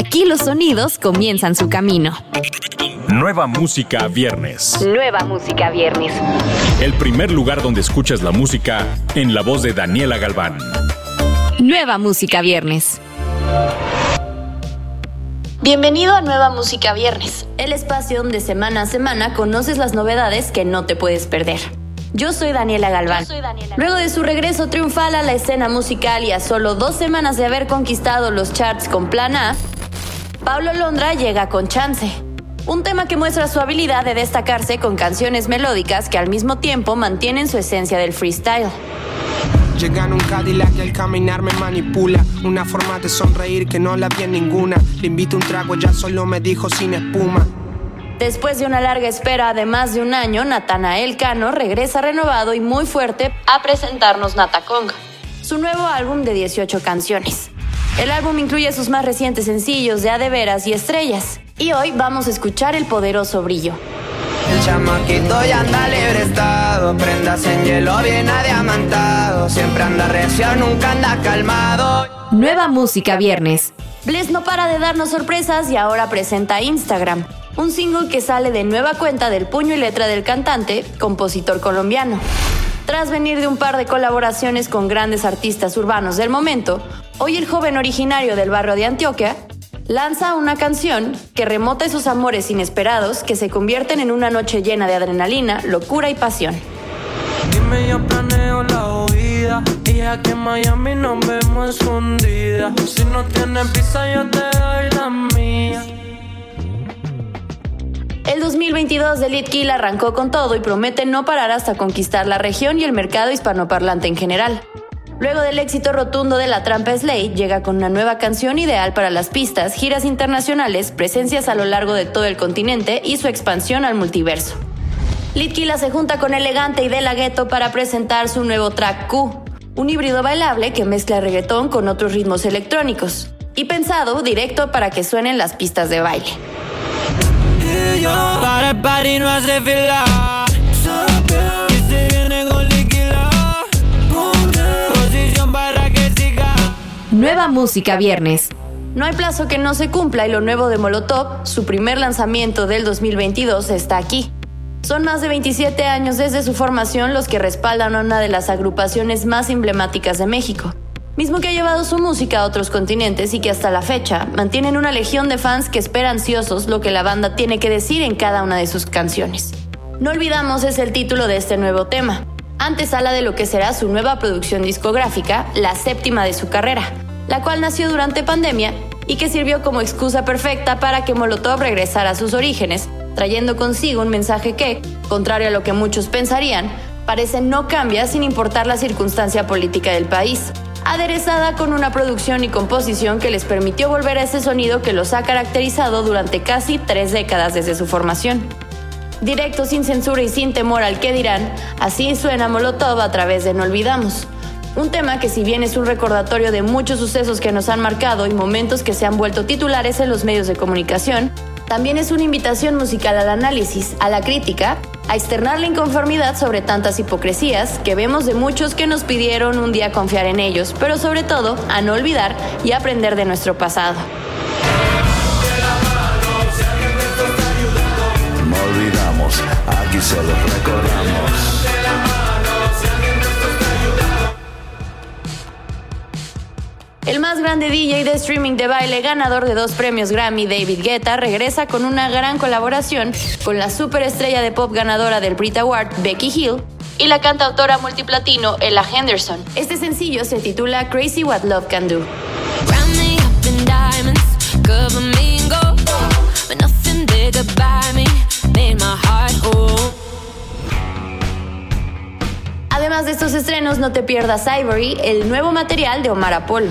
Aquí los sonidos comienzan su camino. Nueva música viernes. Nueva música viernes. El primer lugar donde escuchas la música en la voz de Daniela Galván. Nueva música viernes. Bienvenido a Nueva Música Viernes, el espacio donde semana a semana conoces las novedades que no te puedes perder. Yo soy Daniela Galván. Luego de su regreso triunfal a la escena musical y a solo dos semanas de haber conquistado los charts con Plan A, Pablo Londra llega con Chance. Un tema que muestra su habilidad de destacarse con canciones melódicas que al mismo tiempo mantienen su esencia del freestyle. Llega en un Cadillac y al caminar me manipula. Una forma de sonreír que no la vi en ninguna. Le invito un trago, ya solo me dijo sin espuma. Después de una larga espera de más de un año, Natanael Cano regresa renovado y muy fuerte a presentarnos Natakong, su nuevo álbum de 18 canciones. El álbum incluye sus más recientes sencillos de A de Veras y Estrellas. Y hoy vamos a escuchar el poderoso brillo. El chamaquito ya anda libre estado, prendas en hielo bien adiamantado, siempre anda recio, nunca anda calmado. Nueva música viernes. Bless no para de darnos sorpresas y ahora presenta Instagram, un single que sale de nueva cuenta del puño y letra del cantante, compositor colombiano. Tras venir de un par de colaboraciones con grandes artistas urbanos del momento, hoy el joven originario del barrio de Antioquia lanza una canción que remota esos amores inesperados que se convierten en una noche llena de adrenalina, locura y pasión. Dime, yo planeo la en Miami nos vemos escondida. Si no tienes yo te doy la mía. El 2022 de Lit Kill arrancó con todo y promete no parar hasta conquistar la región y el mercado hispanoparlante en general. Luego del éxito rotundo de La Trampa Slay, llega con una nueva canción ideal para las pistas, giras internacionales, presencias a lo largo de todo el continente y su expansión al multiverso. Litkila se junta con Elegante y De para presentar su nuevo track Q, un híbrido bailable que mezcla reggaetón con otros ritmos electrónicos, y pensado directo para que suenen las pistas de baile. Para el party no hace fila. Que se viene con liquila. Posición para que siga. Nueva música viernes. No hay plazo que no se cumpla y lo nuevo de Molotov, su primer lanzamiento del 2022, está aquí. Son más de 27 años desde su formación los que respaldan a una de las agrupaciones más emblemáticas de México, mismo que ha llevado su música a otros continentes y que hasta la fecha mantienen una legión de fans que espera ansiosos lo que la banda tiene que decir en cada una de sus canciones. No olvidamos es el título de este nuevo tema, antesala de lo que será su nueva producción discográfica, la séptima de su carrera, la cual nació durante pandemia y que sirvió como excusa perfecta para que Molotov regresara a sus orígenes, trayendo consigo un mensaje que, contrario a lo que muchos pensarían, parece no cambia sin importar la circunstancia política del país, aderezada con una producción y composición que les permitió volver a ese sonido que los ha caracterizado durante casi tres décadas desde su formación. Directo, sin censura y sin temor al que dirán, así suena Molotov a través de No Olvidamos. Un tema que si bien es un recordatorio de muchos sucesos que nos han marcado y momentos que se han vuelto titulares en los medios de comunicación, también es una invitación musical al análisis, a la crítica, a externar la inconformidad sobre tantas hipocresías que vemos de muchos que nos pidieron un día confiar en ellos, pero sobre todo a no olvidar y aprender de nuestro pasado. No olvidamos, aquí solo grande DJ de streaming de baile, ganador de dos premios Grammy, David Guetta, regresa con una gran colaboración con la superestrella de pop ganadora del Brit Award, Becky Hill, y la cantautora multiplatino Ella Henderson. Este sencillo se titula Crazy What Love Can Do. Además de estos estrenos, no te pierdas Ivory, el nuevo material de Omar Apolo.